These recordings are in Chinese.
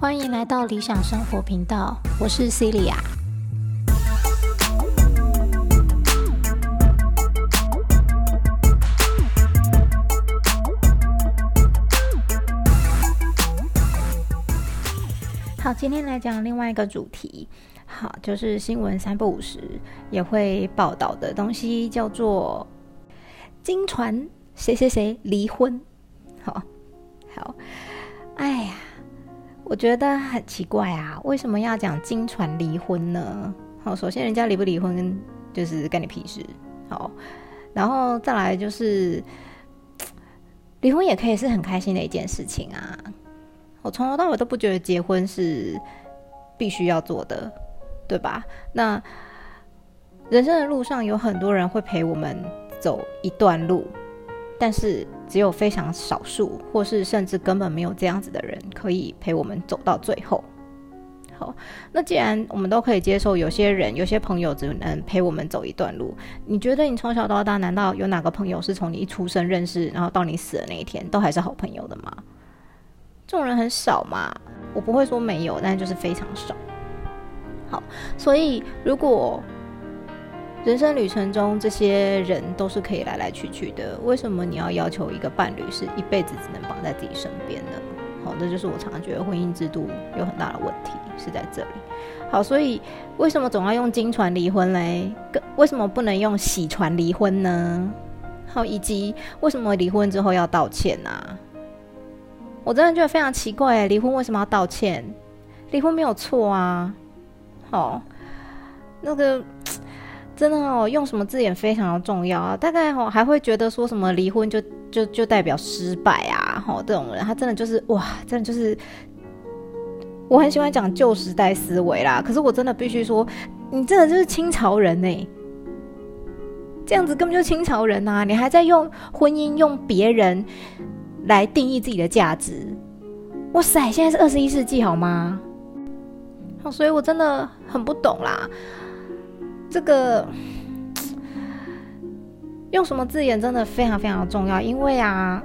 欢迎来到理想生活频道，我是 Celia。今天来讲另外一个主题，好，就是新闻三不五时也会报道的东西，叫做金传谁谁谁离婚。好，好，哎呀。我觉得很奇怪啊，为什么要讲金传离婚呢？好，首先人家离不离婚就是干你屁事。好，然后再来就是 离婚也可以是很开心的一件事情啊。我从头到尾都不觉得结婚是必须要做的，对吧？那人生的路上有很多人会陪我们走一段路。但是只有非常少数，或是甚至根本没有这样子的人，可以陪我们走到最后。好，那既然我们都可以接受，有些人、有些朋友只能陪我们走一段路，你觉得你从小到大，难道有哪个朋友是从你一出生认识，然后到你死的那一天，都还是好朋友的吗？这种人很少嘛。我不会说没有，但就是非常少。好，所以如果人生旅程中，这些人都是可以来来去去的。为什么你要要求一个伴侣是一辈子只能绑在自己身边呢？好，这就是我常常觉得婚姻制度有很大的问题是在这里。好，所以为什么总要用金船离婚嘞？为什么不能用喜船离婚呢？好，以及为什么离婚之后要道歉呢？我真的觉得非常奇怪，离婚为什么要道歉？离婚没有错啊。好，那个。真的哦，用什么字眼非常的重要啊！大概哦还会觉得说什么离婚就就就代表失败啊！吼，这种人他真的就是哇，真的就是我很喜欢讲旧时代思维啦。可是我真的必须说，你真的就是清朝人呢，这样子根本就是清朝人呐！你还在用婚姻用别人来定义自己的价值，哇塞！现在是二十一世纪好吗？好，所以我真的很不懂啦。这个用什么字眼真的非常非常重要，因为啊，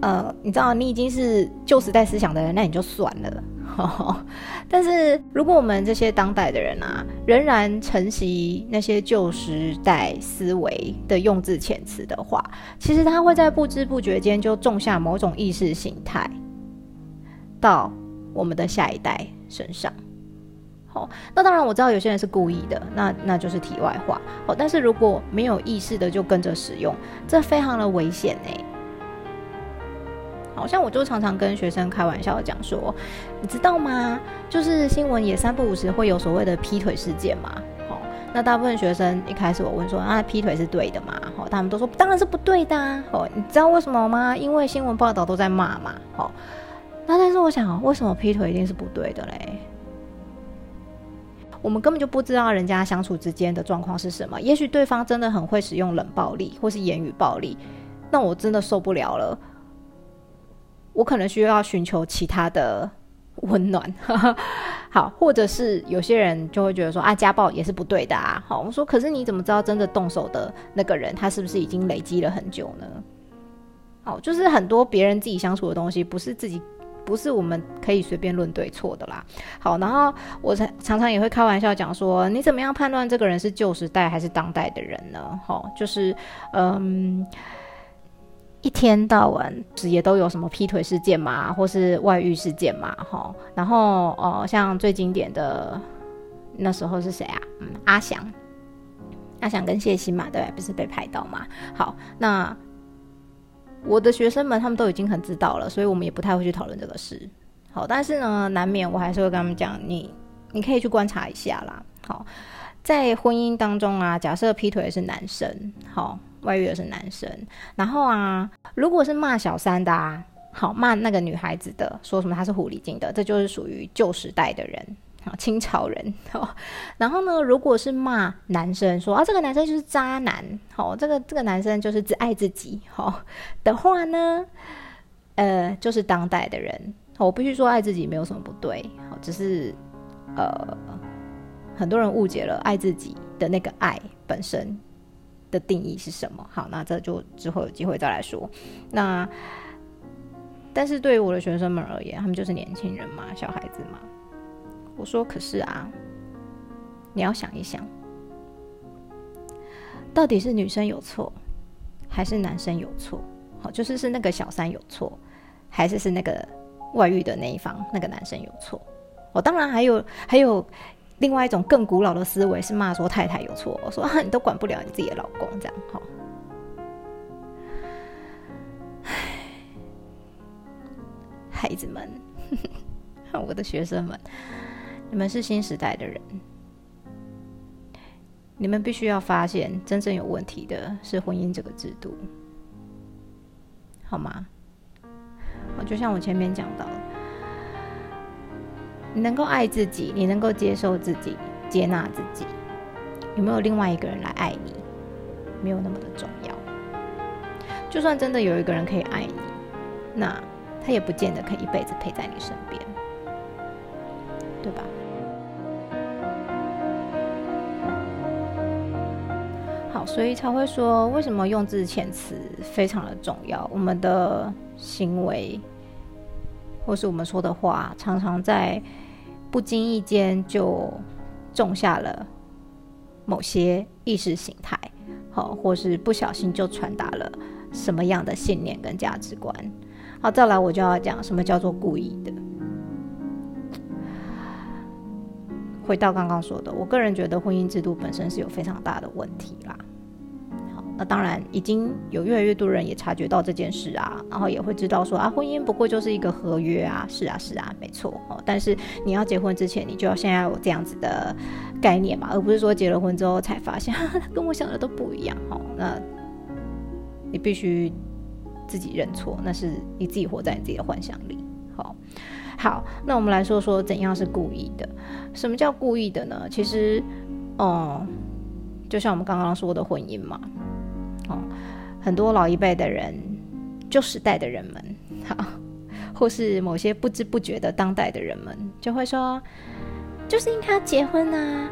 呃，你知道你已经是旧时代思想的人，那你就算了。但是如果我们这些当代的人啊，仍然承袭那些旧时代思维的用字遣词的话，其实他会在不知不觉间就种下某种意识形态到我们的下一代身上。好，那当然我知道有些人是故意的，那那就是题外话。好，但是如果没有意识的就跟着使用，这非常的危险哎。好像我就常常跟学生开玩笑讲说，你知道吗？就是新闻也三不五时会有所谓的劈腿事件嘛。好，那大部分学生一开始我问说啊，劈腿是对的吗？好，他们都说当然是不对的啊。哦，你知道为什么吗？因为新闻报道都在骂嘛。好，那但是我想，为什么劈腿一定是不对的嘞？我们根本就不知道人家相处之间的状况是什么。也许对方真的很会使用冷暴力或是言语暴力，那我真的受不了了。我可能需要寻求其他的温暖。好，或者是有些人就会觉得说啊，家暴也是不对的啊。好，我说可是你怎么知道真的动手的那个人他是不是已经累积了很久呢？好，就是很多别人自己相处的东西，不是自己。不是我们可以随便论对错的啦。好，然后我常常常也会开玩笑讲说，你怎么样判断这个人是旧时代还是当代的人呢？好，就是嗯，一天到晚也都有什么劈腿事件嘛，或是外遇事件嘛，哈。然后哦，像最经典的那时候是谁啊？嗯，阿翔，阿翔跟谢欣嘛，对，不是被拍到嘛？好，那。我的学生们他们都已经很知道了，所以我们也不太会去讨论这个事。好，但是呢，难免我还是会跟他们讲，你你可以去观察一下啦。好，在婚姻当中啊，假设劈腿是男生，好，外遇的是男生，然后啊，如果是骂小三的啊，好骂那个女孩子的，说什么她是狐狸精的，这就是属于旧时代的人。啊，清朝人哦，然后呢，如果是骂男生说啊，这个男生就是渣男，好，这个这个男生就是只爱自己，好的话呢，呃，就是当代的人，我必须说爱自己没有什么不对，好，只是呃，很多人误解了爱自己的那个爱本身的定义是什么？好，那这就之后有机会再来说。那但是对于我的学生们而言，他们就是年轻人嘛，小孩子嘛。我说，可是啊，你要想一想，到底是女生有错，还是男生有错？好，就是是那个小三有错，还是是那个外遇的那一方那个男生有错？我当然还有还有另外一种更古老的思维是骂说太太有错，我说你都管不了你自己的老公这样哈。孩子们，我的学生们，你们是新时代的人，你们必须要发现真正有问题的是婚姻这个制度，好吗？就像我前面讲到。你能够爱自己，你能够接受自己，接纳自己，有没有另外一个人来爱你？没有那么的重要。就算真的有一个人可以爱你，那他也不见得可以一辈子陪在你身边，对吧？好，所以才会说，为什么用字遣词非常的重要？我们的行为，或是我们说的话，常常在。不经意间就种下了某些意识形态，好，或是不小心就传达了什么样的信念跟价值观。好，再来我就要讲什么叫做故意的。回到刚刚说的，我个人觉得婚姻制度本身是有非常大的问题啦。当然，已经有越来越多人也察觉到这件事啊，然后也会知道说啊，婚姻不过就是一个合约啊，是啊，是啊，没错哦。但是你要结婚之前，你就要先要有这样子的概念嘛，而不是说结了婚之后才发现 跟我想的都不一样哦。那你必须自己认错，那是你自己活在你自己的幻想里。好，好，那我们来说说怎样是故意的？什么叫故意的呢？其实，哦，就像我们刚刚说的婚姻嘛。很多老一辈的人，旧时代的人们，好，或是某些不知不觉的当代的人们，就会说，就是应该要结婚啊，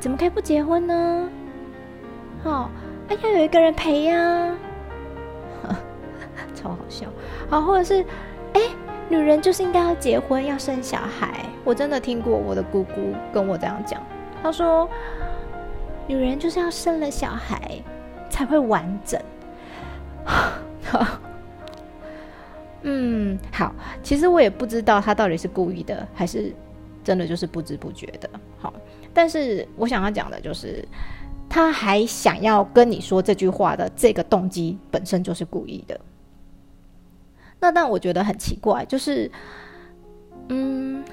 怎么可以不结婚呢？好，哎，要有一个人陪呀，超好笑。好，或者是，哎，女人就是应该要结婚，要生小孩。我真的听过我的姑姑跟我这样讲，她说，女人就是要生了小孩。才会完整。嗯，好，其实我也不知道他到底是故意的，还是真的就是不知不觉的。好，但是我想要讲的就是，他还想要跟你说这句话的这个动机本身就是故意的。那但我觉得很奇怪，就是，嗯。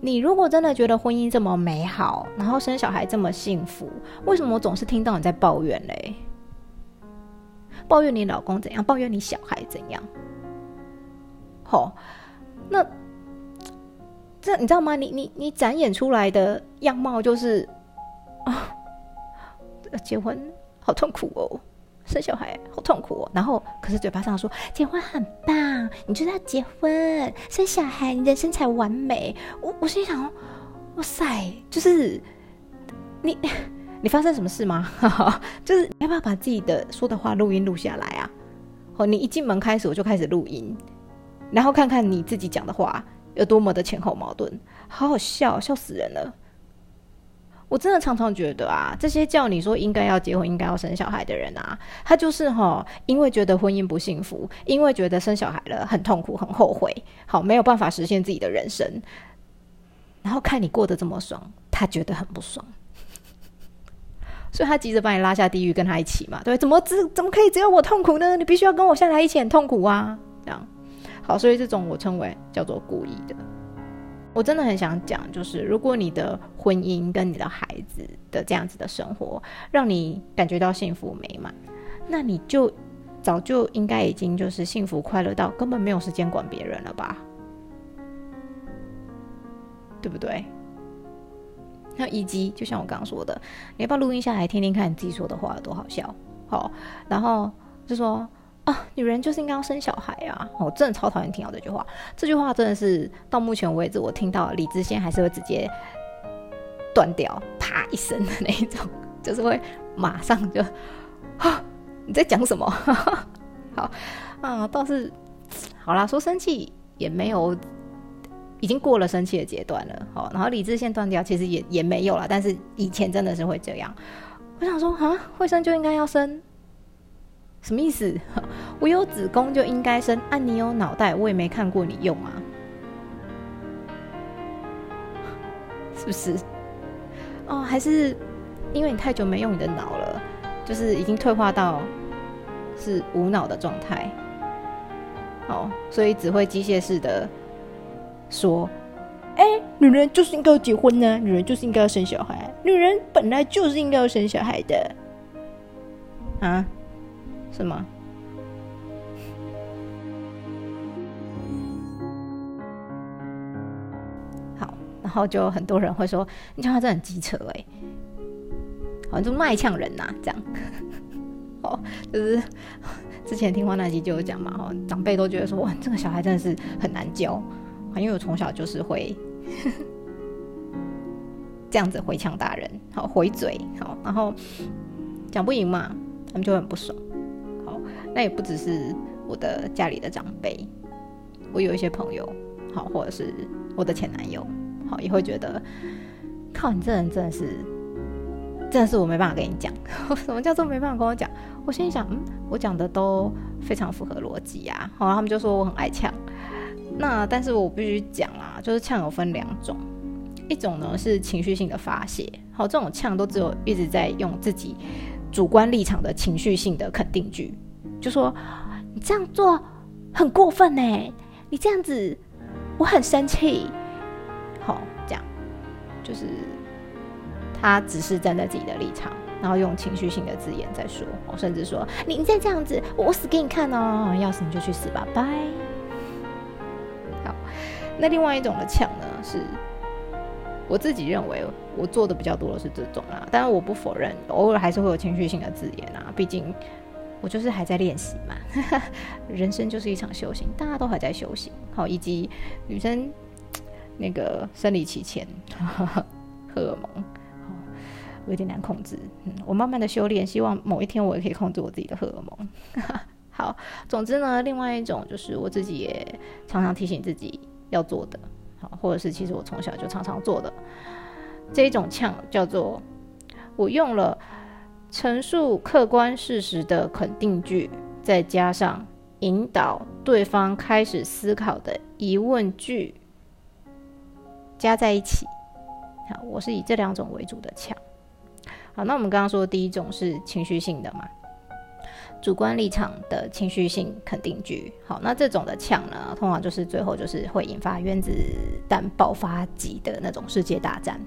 你如果真的觉得婚姻这么美好，然后生小孩这么幸福，为什么我总是听到你在抱怨嘞？抱怨你老公怎样？抱怨你小孩怎样？好，那这你知道吗？你你你展演出来的样貌就是啊，结婚好痛苦哦。生小孩好痛苦哦，然后可是嘴巴上说结婚很棒，你就是要结婚生小孩，你人生才完美。我我心想，哇塞，就是你 你发生什么事吗？就是你要不要把自己的说的话录音录下来啊？哦，你一进门开始我就开始录音，然后看看你自己讲的话有多么的前后矛盾，好好笑，笑死人了。我真的常常觉得啊，这些叫你说应该要结婚、应该要生小孩的人啊，他就是哈，因为觉得婚姻不幸福，因为觉得生小孩了很痛苦、很后悔，好没有办法实现自己的人生，然后看你过得这么爽，他觉得很不爽，所以他急着把你拉下地狱跟他一起嘛，对？怎么只怎么可以只有我痛苦呢？你必须要跟我下来一起很痛苦啊！这样好，所以这种我称为叫做故意的。我真的很想讲，就是如果你的婚姻跟你的孩子的这样子的生活让你感觉到幸福美满，那你就早就应该已经就是幸福快乐到根本没有时间管别人了吧？对不对？那以及就像我刚刚说的，你要不要录音下来听听看你自己说的话有多好笑？好，然后就说。啊，女人就是应该要生小孩啊！我真的超讨厌听到这句话。这句话真的是到目前为止，我听到理智线还是会直接断掉，啪一声的那一种，就是会马上就啊，你在讲什么？好啊，倒是好啦，说生气也没有，已经过了生气的阶段了。好，然后理智线断掉，其实也也没有了。但是以前真的是会这样。我想说啊，会生就应该要生，什么意思？我有子宫就应该生，啊，你有脑袋，我也没看过你用啊，是不是？哦，还是因为你太久没用你的脑了，就是已经退化到是无脑的状态，哦，所以只会机械式的说。哎，女人就是应该要结婚呢，女人就是应该要生小孩，女人本来就是应该要生小孩的，啊？是吗？好，然后就很多人会说，你讲话真的很机车哎，好像就卖呛人呐，这样。哦，就是之前听话那集就有讲嘛，哈，长辈都觉得说，哇，这个小孩真的是很难教，因为我从小就是会。这样子回呛大人，好回嘴，好，然后讲不赢嘛，他们就很不爽。那也不只是我的家里的长辈，我有一些朋友，好，或者是我的前男友，好，也会觉得，靠，你这人真的是，真的是我没办法跟你讲。什么叫做没办法跟我讲？我心里想，嗯，我讲的都非常符合逻辑呀。好，他们就说我很爱呛。那但是我必须讲啊，就是呛有分两种，一种呢是情绪性的发泄，好，这种呛都只有一直在用自己主观立场的情绪性的肯定句，就说你这样做很过分呢，你这样子我很生气，好，这样就是他只是站在自己的立场，然后用情绪性的字眼在说，甚至说你再这样子，我死给你看哦，要死你就去死吧，拜。好那另外一种的呛呢，是我自己认为我做的比较多的是这种啦，当然我不否认，偶尔还是会有情绪性的字眼啊，毕竟我就是还在练习嘛，人生就是一场修行，大家都还在修行。好，以及女生那个生理期前 荷尔蒙，我有点难控制，嗯，我慢慢的修炼，希望某一天我也可以控制我自己的荷尔蒙。好，总之呢，另外一种就是我自己也常常提醒自己。要做的，好，或者是其实我从小就常常做的这一种呛，叫做我用了陈述客观事实的肯定句，再加上引导对方开始思考的疑问句，加在一起。好，我是以这两种为主的呛。好，那我们刚刚说第一种是情绪性的嘛？主观立场的情绪性肯定句，好，那这种的呛呢，通常就是最后就是会引发原子弹爆发级的那种世界大战。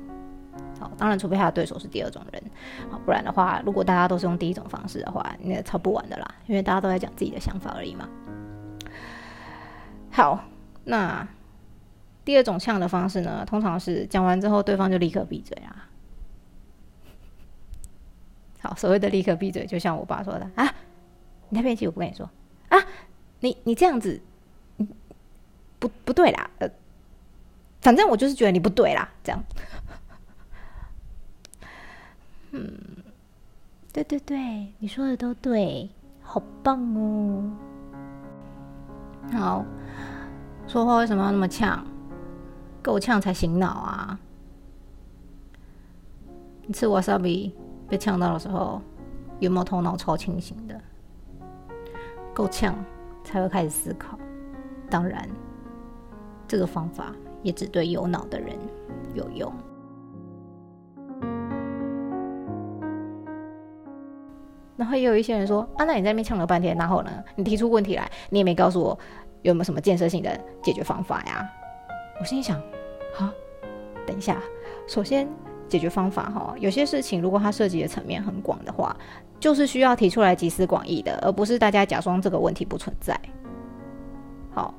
好，当然除非他的对手是第二种人，好，不然的话，如果大家都是用第一种方式的话，那抄不完的啦，因为大家都在讲自己的想法而已嘛。好，那第二种呛的方式呢，通常是讲完之后，对方就立刻闭嘴啊。好，所谓的立刻闭嘴，就像我爸说的啊。你那边其实我不跟你说啊，你你这样子，不不对啦，呃，反正我就是觉得你不对啦，这样。嗯，对对对，你说的都对，好棒哦。好，说话为什么要那么呛？够呛才醒脑啊！你吃 wasabi 被呛到的时候，有没有头脑超清醒的？够呛才会开始思考，当然，这个方法也只对有脑的人有用。然后也有一些人说：“啊，那你在那边呛了半天，然后呢？你提出问题来，你也没告诉我有没有什么建设性的解决方法呀？”我心里想：“好，等一下，首先。”解决方法哈，有些事情如果它涉及的层面很广的话，就是需要提出来集思广益的，而不是大家假装这个问题不存在。好，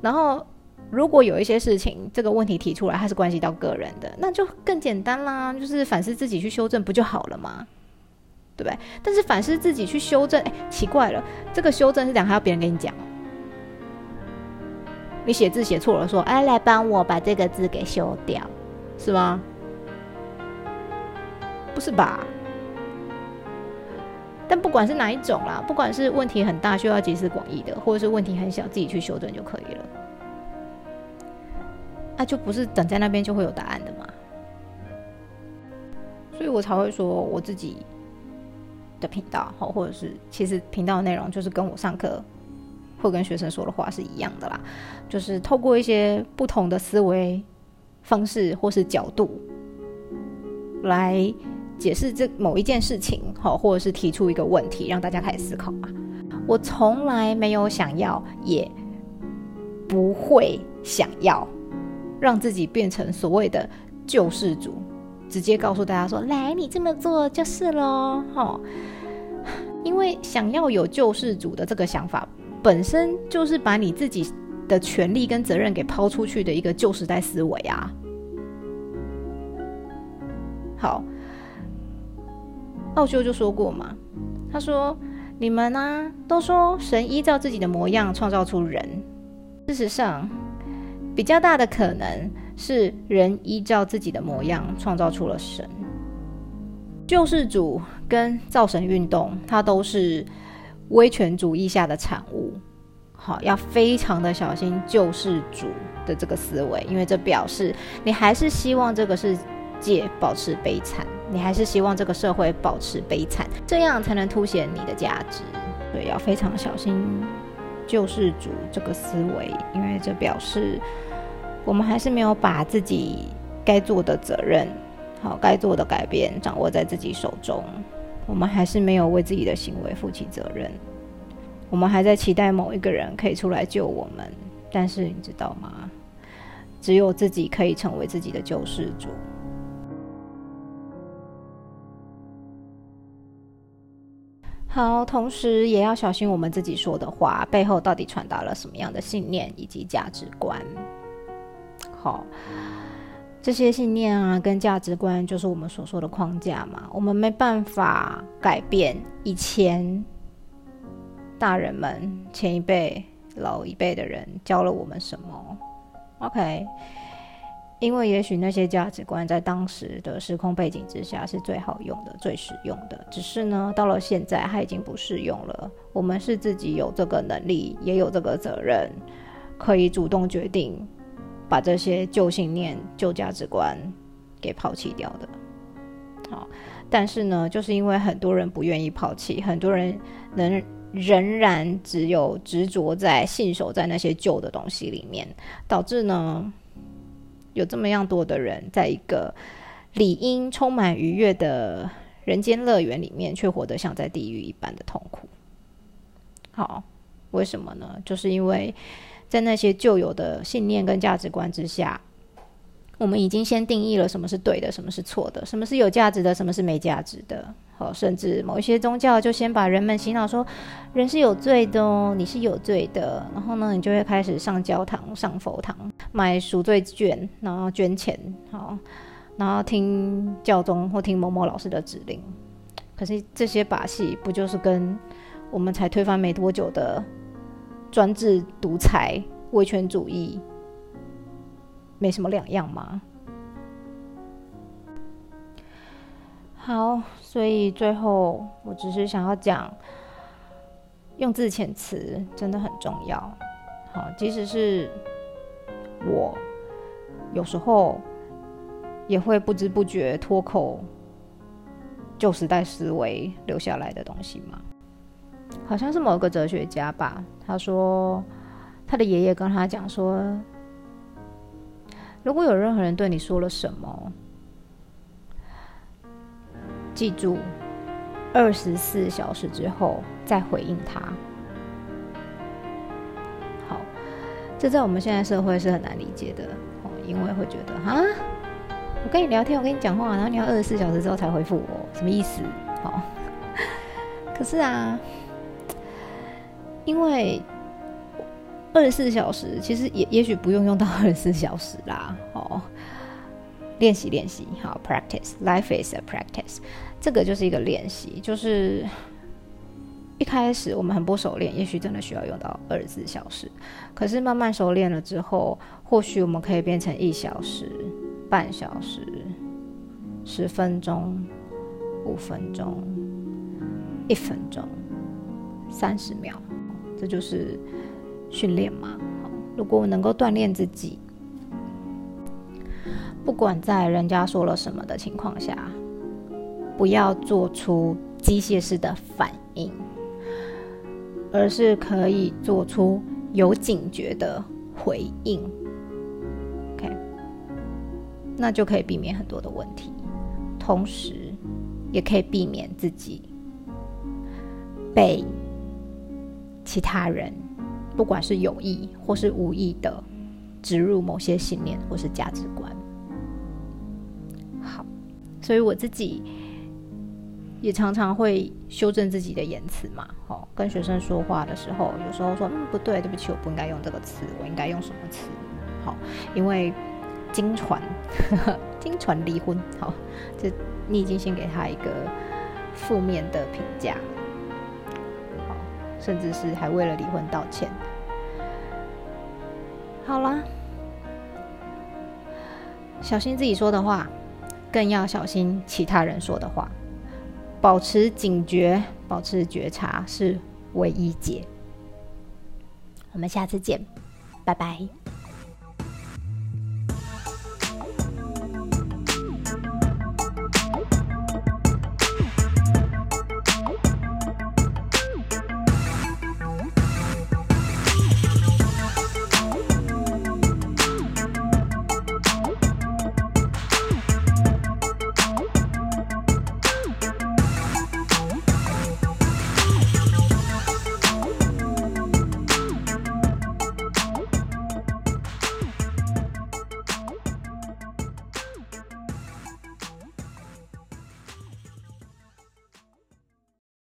然后如果有一些事情这个问题提出来，它是关系到个人的，那就更简单啦，就是反思自己去修正不就好了吗？对不对？但是反思自己去修正，哎，奇怪了，这个修正是讲还要别人跟你讲，你写字写错了，说哎，来帮我把这个字给修掉，是吗？不是吧？但不管是哪一种啦，不管是问题很大需要集思广益的，或者是问题很小自己去修正就可以了，那就不是等在那边就会有答案的嘛。所以我才会说我自己的频道，好，或者是其实频道内容就是跟我上课会跟学生说的话是一样的啦，就是透过一些不同的思维方式或是角度来。解释这某一件事情，好，或者是提出一个问题，让大家开始思考嘛。我从来没有想要，也不会想要让自己变成所谓的救世主，直接告诉大家说：“来，你这么做就是喽。”哈，因为想要有救世主的这个想法，本身就是把你自己的权利跟责任给抛出去的一个旧时代思维啊。好。奥修就说过嘛，他说：“你们呢，都说神依照自己的模样创造出人，事实上，比较大的可能是人依照自己的模样创造出了神。救世主跟造神运动，它都是威权主义下的产物。好，要非常的小心救世主的这个思维，因为这表示你还是希望这个世界保持悲惨。”你还是希望这个社会保持悲惨，这样才能凸显你的价值。所以要非常小心救世主这个思维，因为这表示我们还是没有把自己该做的责任、好该做的改变掌握在自己手中。我们还是没有为自己的行为负起责任。我们还在期待某一个人可以出来救我们，但是你知道吗？只有自己可以成为自己的救世主。好，同时也要小心我们自己说的话背后到底传达了什么样的信念以及价值观。好，这些信念啊跟价值观就是我们所说的框架嘛，我们没办法改变以前大人们前一辈老一辈的人教了我们什么。OK。因为也许那些价值观在当时的时空背景之下是最好用的、最实用的，只是呢，到了现在它已经不适用了。我们是自己有这个能力，也有这个责任，可以主动决定把这些旧信念、旧价值观给抛弃掉的。好，但是呢，就是因为很多人不愿意抛弃，很多人能仍然只有执着在信守在那些旧的东西里面，导致呢。有这么样多的人，在一个理应充满愉悦的人间乐园里面，却活得像在地狱一般的痛苦。好，为什么呢？就是因为在那些旧有的信念跟价值观之下，我们已经先定义了什么是对的，什么是错的，什么是有价值的，什么是没价值的。好，甚至某一些宗教就先把人们洗脑说，人是有罪的哦，你是有罪的。然后呢，你就会开始上教堂、上佛堂，买赎罪券，然后捐钱，好，然后听教宗或听某某老师的指令。可是这些把戏不就是跟我们才推翻没多久的专制独裁、威权主义没什么两样吗？好，所以最后我只是想要讲，用字遣词真的很重要。好，即使是我有时候也会不知不觉脱口旧时代思维留下来的东西嘛。好像是某个哲学家吧，他说他的爷爷跟他讲说，如果有任何人对你说了什么。记住，二十四小时之后再回应他。好，这在我们现在社会是很难理解的哦，因为会觉得啊，我跟你聊天，我跟你讲话，然后你要二十四小时之后才回复我，什么意思？好，可是啊，因为二十四小时其实也也许不用用到 二十四小时啦。哦，练习练习，好，practice，life is a practice。这个就是一个练习，就是一开始我们很不熟练，也许真的需要用到二十四小时。可是慢慢熟练了之后，或许我们可以变成一小时、半小时、十分钟、五分钟，一分钟、三十秒，这就是训练嘛。如果我能够锻炼自己，不管在人家说了什么的情况下，不要做出机械式的反应，而是可以做出有警觉的回应。OK，那就可以避免很多的问题，同时也可以避免自己被其他人。不管是有意或是无意的植入某些信念或是价值观，好，所以我自己也常常会修正自己的言辞嘛。哦，跟学生说话的时候，有时候说嗯不对，对不起，我不应该用这个词，我应该用什么词？好，因为经传 经传离婚，好，这你已经先给他一个负面的评价。甚至是还为了离婚道歉。好啦，小心自己说的话，更要小心其他人说的话。保持警觉，保持觉察是唯一解。我们下次见，拜拜。